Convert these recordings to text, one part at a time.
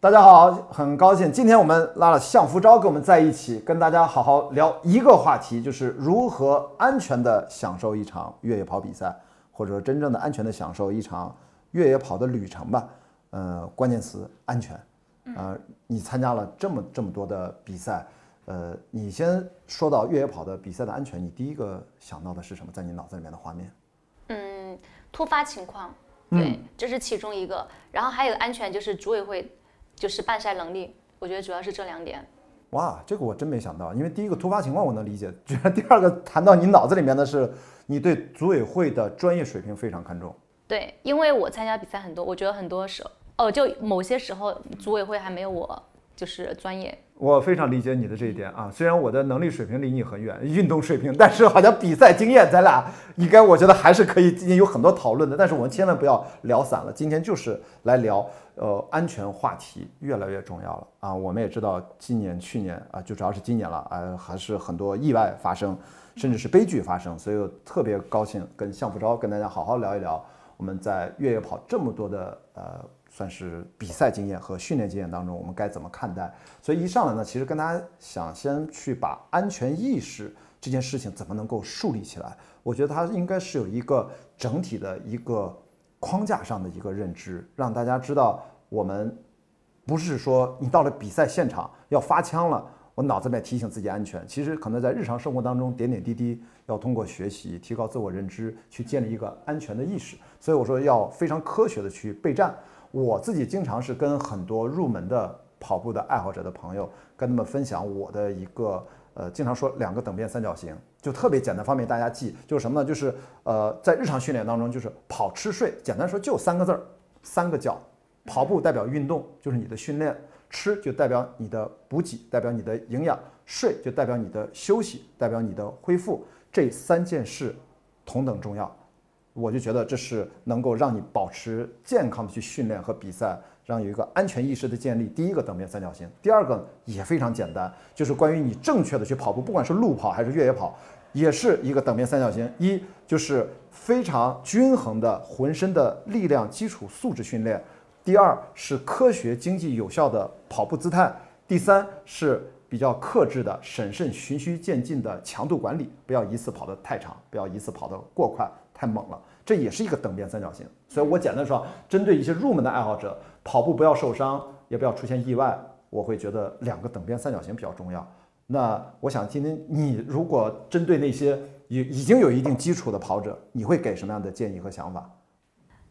大家好，很高兴今天我们拉了向福昭跟我们在一起，跟大家好好聊一个话题，就是如何安全的享受一场越野跑比赛，或者说真正的安全的享受一场越野跑的旅程吧。呃，关键词安全。呃，你参加了这么这么多的比赛，呃，你先说到越野跑的比赛的安全，你第一个想到的是什么？在你脑子里面的画面？嗯，突发情况，对，这是其中一个。然后还有安全，就是组委会。就是办赛能力，我觉得主要是这两点。哇，这个我真没想到，因为第一个突发情况我能理解，居然第二个谈到你脑子里面的是，你对组委会的专业水平非常看重。对，因为我参加比赛很多，我觉得很多时候，哦，就某些时候组委会还没有我就是专业。我非常理解你的这一点啊，虽然我的能力水平离你很远，运动水平，但是好像比赛经验，咱俩应该我觉得还是可以今天有很多讨论的。但是我们千万不要聊散了，今天就是来聊，呃，安全话题越来越重要了啊。我们也知道今年、去年啊，就主要是今年了啊，还是很多意外发生，甚至是悲剧发生，所以我特别高兴跟向福昭跟大家好好聊一聊我们在越野跑这么多的呃。算是比赛经验和训练经验当中，我们该怎么看待？所以一上来呢，其实跟大家想先去把安全意识这件事情怎么能够树立起来？我觉得它应该是有一个整体的一个框架上的一个认知，让大家知道我们不是说你到了比赛现场要发枪了，我脑子里面提醒自己安全。其实可能在日常生活当中点点滴滴，要通过学习提高自我认知，去建立一个安全的意识。所以我说要非常科学的去备战。我自己经常是跟很多入门的跑步的爱好者的朋友，跟他们分享我的一个呃，经常说两个等边三角形，就特别简单，方便大家记，就是什么呢？就是呃，在日常训练当中，就是跑吃睡，简单说就三个字儿，三个角，跑步代表运动，就是你的训练；吃就代表你的补给，代表你的营养；睡就代表你的休息，代表你的恢复。这三件事同等重要。我就觉得这是能够让你保持健康的去训练和比赛，让有一个安全意识的建立。第一个等边三角形，第二个也非常简单，就是关于你正确的去跑步，不管是路跑还是越野跑，也是一个等边三角形。一就是非常均衡的浑身的力量基础素质训练，第二是科学、经济、有效的跑步姿态，第三是比较克制的、审慎、循序渐进的强度管理，不要一次跑得太长，不要一次跑得过快。太猛了，这也是一个等边三角形。所以我简单说，针对一些入门的爱好者，跑步不要受伤，也不要出现意外，我会觉得两个等边三角形比较重要。那我想今天你如果针对那些已已经有一定基础的跑者，你会给什么样的建议和想法？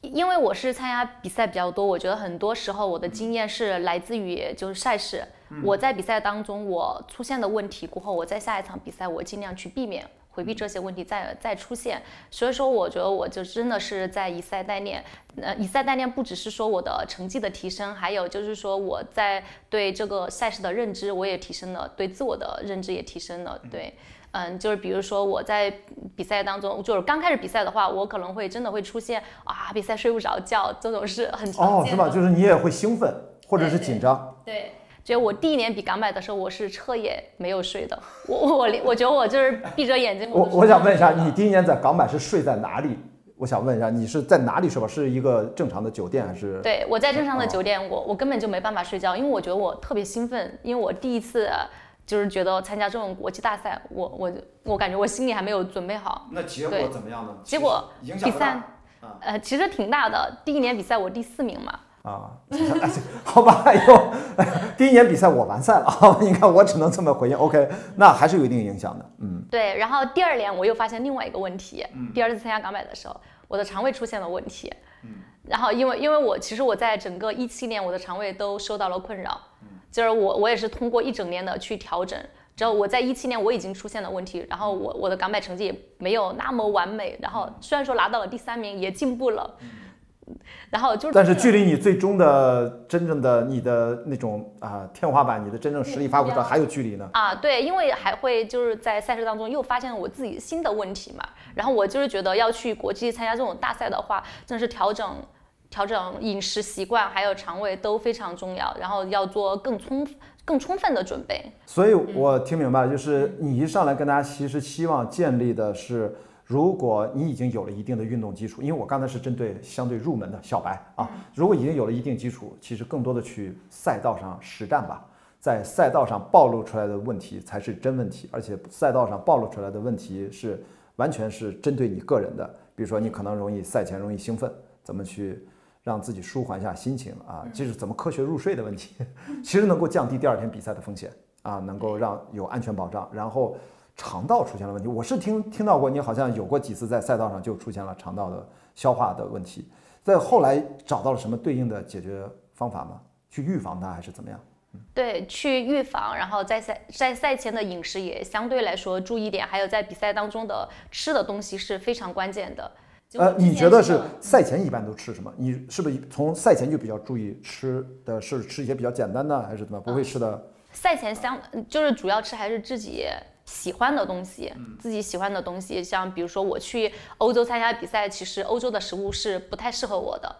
因为我是参加比赛比较多，我觉得很多时候我的经验是来自于就是赛事。我在比赛当中我出现的问题过后，我在下一场比赛我尽量去避免。回避这些问题再再出现，所以说我觉得我就真的是在以赛代练。呃，以赛代练不只是说我的成绩的提升，还有就是说我在对这个赛事的认知我也提升了，对自我的认知也提升了。对，嗯，就是比如说我在比赛当中，就是刚开始比赛的话，我可能会真的会出现啊，比赛睡不着觉这种事很常见。哦，是吧？就是你也会兴奋或者是紧张。对。就我第一年比港百的时候，我是彻夜没有睡的。我我我觉得我就是闭着眼睛。我我想问一下，你第一年在港百是睡在哪里？我想问一下，你是在哪里睡吧？是一个正常的酒店还是？对，我在正常的酒店，我我根本就没办法睡觉，因为我觉得我特别兴奋，因为我第一次就是觉得参加这种国际大赛，我我我感觉我心里还没有准备好。那结果怎么样呢？结果比赛，呃，其实挺大的。第一年比赛我第四名嘛。啊，好吧，哎呦，第一年比赛我完赛了，你看我只能这么回应。OK，那还是有一定影响的，嗯，对。然后第二年我又发现另外一个问题，第二次参加港百的时候，我的肠胃出现了问题，嗯，然后因为因为我其实我在整个一七年我的肠胃都受到了困扰，就是我我也是通过一整年的去调整，之后我在一七年我已经出现了问题，然后我我的港百成绩也没有那么完美，然后虽然说拿到了第三名，也进步了。然后就，但是距离你最终的真正的你的那种啊天花板，你的真正实力发挥上还有距离呢。啊，对，因为还会就是在赛事当中又发现了我自己新的问题嘛。然后我就是觉得要去国际参加这种大赛的话，真的是调整调整饮食习惯还有肠胃都非常重要，然后要做更充更充分的准备。所以我听明白了，就是你一上来跟大家其实希望建立的是。如果你已经有了一定的运动基础，因为我刚才是针对相对入门的小白啊，如果已经有了一定基础，其实更多的去赛道上实战吧，在赛道上暴露出来的问题才是真问题，而且赛道上暴露出来的问题是完全是针对你个人的，比如说你可能容易赛前容易兴奋，怎么去让自己舒缓一下心情啊，这是怎么科学入睡的问题，其实能够降低第二天比赛的风险啊，能够让有安全保障，然后。肠道出现了问题，我是听听到过，你好像有过几次在赛道上就出现了肠道的消化的问题，在后来找到了什么对应的解决方法吗？去预防它还是怎么样？对，去预防，然后在赛在赛前的饮食也相对来说注意点，还有在比赛当中的吃的东西是非常关键的。呃，你觉得是赛前一般都吃什么？你是不是从赛前就比较注意吃的是吃一些比较简单的，还是怎么不会吃的？赛前相就是主要吃还是自己。喜欢的东西，自己喜欢的东西，像比如说我去欧洲参加比赛，其实欧洲的食物是不太适合我的，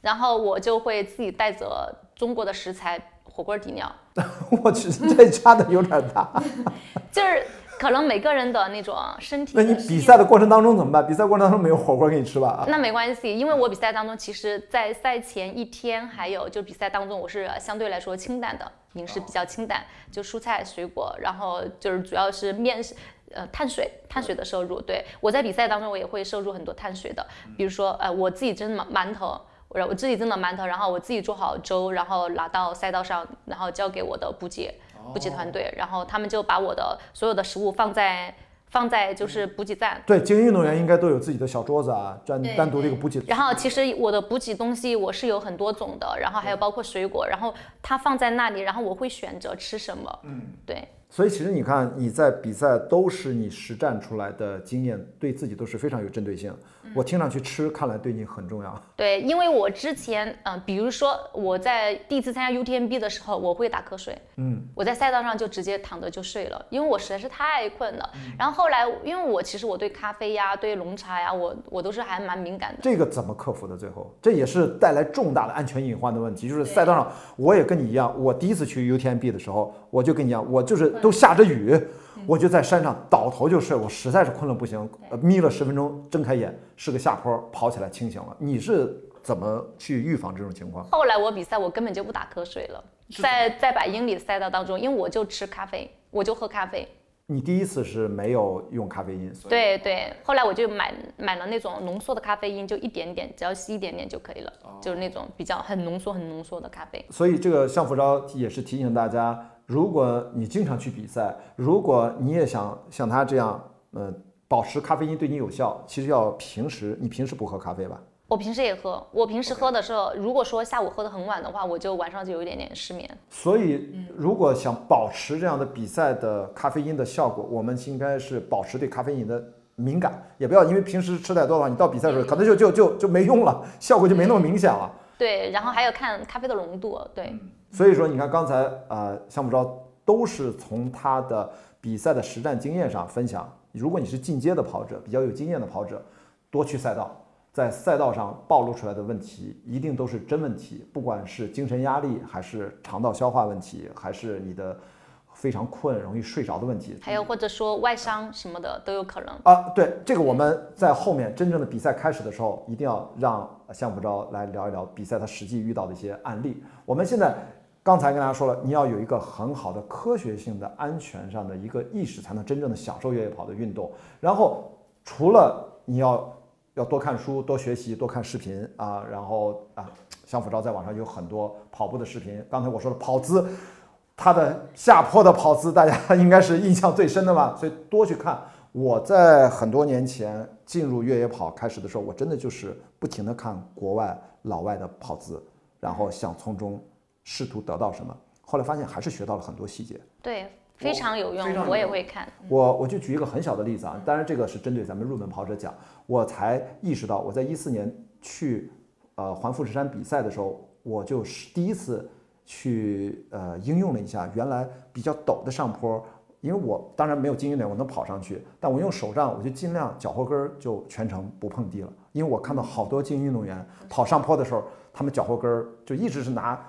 然后我就会自己带着中国的食材火锅底料。我去，这差的有点大。就是。可能每个人的那种身体，那你比赛的过程当中怎么办？比赛过程当中没有火锅给你吃吧？那没关系，因为我比赛当中，其实，在赛前一天，还有就比赛当中，我是相对来说清淡的饮食，比较清淡，就蔬菜水果，然后就是主要是面食，呃，碳水，碳水的摄入。对我在比赛当中，我也会摄入很多碳水的，比如说，呃，我自己蒸馒馒头，我我自己蒸的馒头，然后我自己做好粥，然后拿到赛道上，然后交给我的补给。补给团队，然后他们就把我的所有的食物放在放在就是补给站。对，精英运动员应该都有自己的小桌子啊，专单独的一个补给。然后其实我的补给东西我是有很多种的，然后还有包括水果，然后它放在那里，然后我会选择吃什么。嗯，对。所以其实你看，你在比赛都是你实战出来的经验，对自己都是非常有针对性。我听上去吃，看来对你很重要。对，因为我之前，嗯，比如说我在第一次参加 UTMB 的时候，我会打瞌睡。嗯，我在赛道上就直接躺着就睡了，因为我实在是太困了。然后后来，因为我其实我对咖啡呀、对浓茶呀，我我都是还蛮敏感的。这个怎么克服的？最后，这也是带来重大的安全隐患的问题。就是赛道上，我也跟你一样，我第一次去 UTMB 的时候，我就跟你一样，我就是都下着雨。我就在山上倒头就睡，我实在是困了不行，眯了十分钟，睁开眼是个下坡，跑起来清醒了。你是怎么去预防这种情况？后来我比赛，我根本就不打瞌睡了，在在百英里的赛道当中，因为我就吃咖啡，我就喝咖啡。你第一次是没有用咖啡因？对对，后来我就买买了那种浓缩的咖啡因，就一点点，只要吸一点点就可以了，就是那种比较很浓缩、很浓缩的咖啡。所以这个向福昭也是提醒大家。如果你经常去比赛，如果你也想像他这样，呃，保持咖啡因对你有效，其实要平时，你平时不喝咖啡吧？我平时也喝，我平时喝的时候，如果说下午喝的很晚的话，我就晚上就有一点点失眠。所以，如果想保持这样的比赛的咖啡因的效果，我们应该是保持对咖啡因的敏感，也不要因为平时吃太多的话，你到比赛的时候可能就就就就没用了，效果就没那么明显了。对，然后还要看咖啡的浓度，对。所以说，你看刚才啊，项目招都是从他的比赛的实战经验上分享。如果你是进阶的跑者，比较有经验的跑者，多去赛道，在赛道上暴露出来的问题，一定都是真问题。不管是精神压力，还是肠道消化问题，还是你的非常困、容易睡着的问题，还有或者说外伤什么的都有可能啊。对，这个我们在后面真正的比赛开始的时候，一定要让项目招来聊一聊比赛他实际遇到的一些案例。我们现在。刚才跟大家说了，你要有一个很好的科学性的安全上的一个意识，才能真正的享受越野跑的运动。然后，除了你要要多看书、多学习、多看视频啊，然后啊，相辅照在网上有很多跑步的视频。刚才我说的跑姿，它的下坡的跑姿，大家应该是印象最深的吧？所以多去看。我在很多年前进入越野跑开始的时候，我真的就是不停的看国外老外的跑姿，然后想从中。试图得到什么？后来发现还是学到了很多细节，对，非常有用，我也会看。我我就举一个很小的例子啊，当然这个是针对咱们入门跑者讲。我才意识到，我在一四年去呃环富士山比赛的时候，我就是第一次去呃应用了一下原来比较陡的上坡，因为我当然没有精英点我能跑上去，但我用手杖，我就尽量脚后跟儿就全程不碰地了，因为我看到好多精英运动员跑上坡的时候，他们脚后跟儿就一直是拿。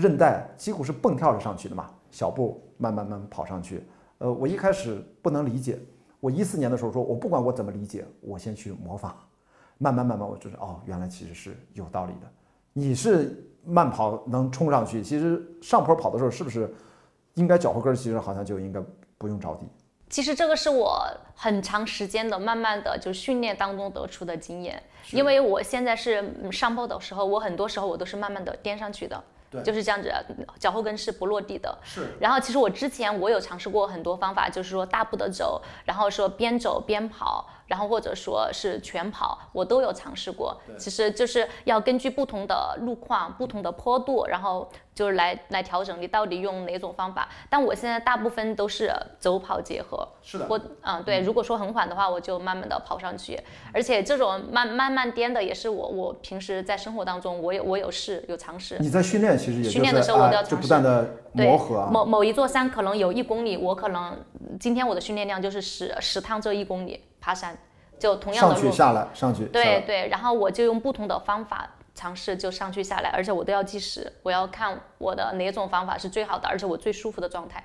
韧带几乎是蹦跳着上去的嘛，小步慢慢慢跑上去。呃，我一开始不能理解，我一四年的时候说，我不管我怎么理解，我先去模仿，慢慢慢慢，我就是哦，原来其实是有道理的。你是慢跑能冲上去，其实上坡跑的时候是不是应该脚后跟儿其实好像就应该不用着地？其实这个是我很长时间的、慢慢的就训练当中得出的经验，因为我现在是嗯上坡的时候，我很多时候我都是慢慢的颠上去的，对就是这样子，脚后跟是不落地的。是然后其实我之前我有尝试过很多方法，就是说大步的走，然后说边走边跑，然后或者说是全跑，我都有尝试过。其实就是要根据不同的路况、不同的坡度，然后就是来来调整你到底用哪种方法。但我现在大部分都是走跑结合。是的我嗯对，如果说很缓的话，我就慢慢的跑上去，而且这种慢慢慢颠的也是我我平时在生活当中我有我有试有尝试。你在训练，其实也就是训练的时候我都要啊就尝试不断的对磨合啊。某某一座山可能有一公里，我可能今天我的训练量就是十十趟这一公里爬山，就同样的路。去下来，上去。对对，然后我就用不同的方法尝试，就上去下来，而且我都要计时，我要看我的哪种方法是最好的，而且我最舒服的状态。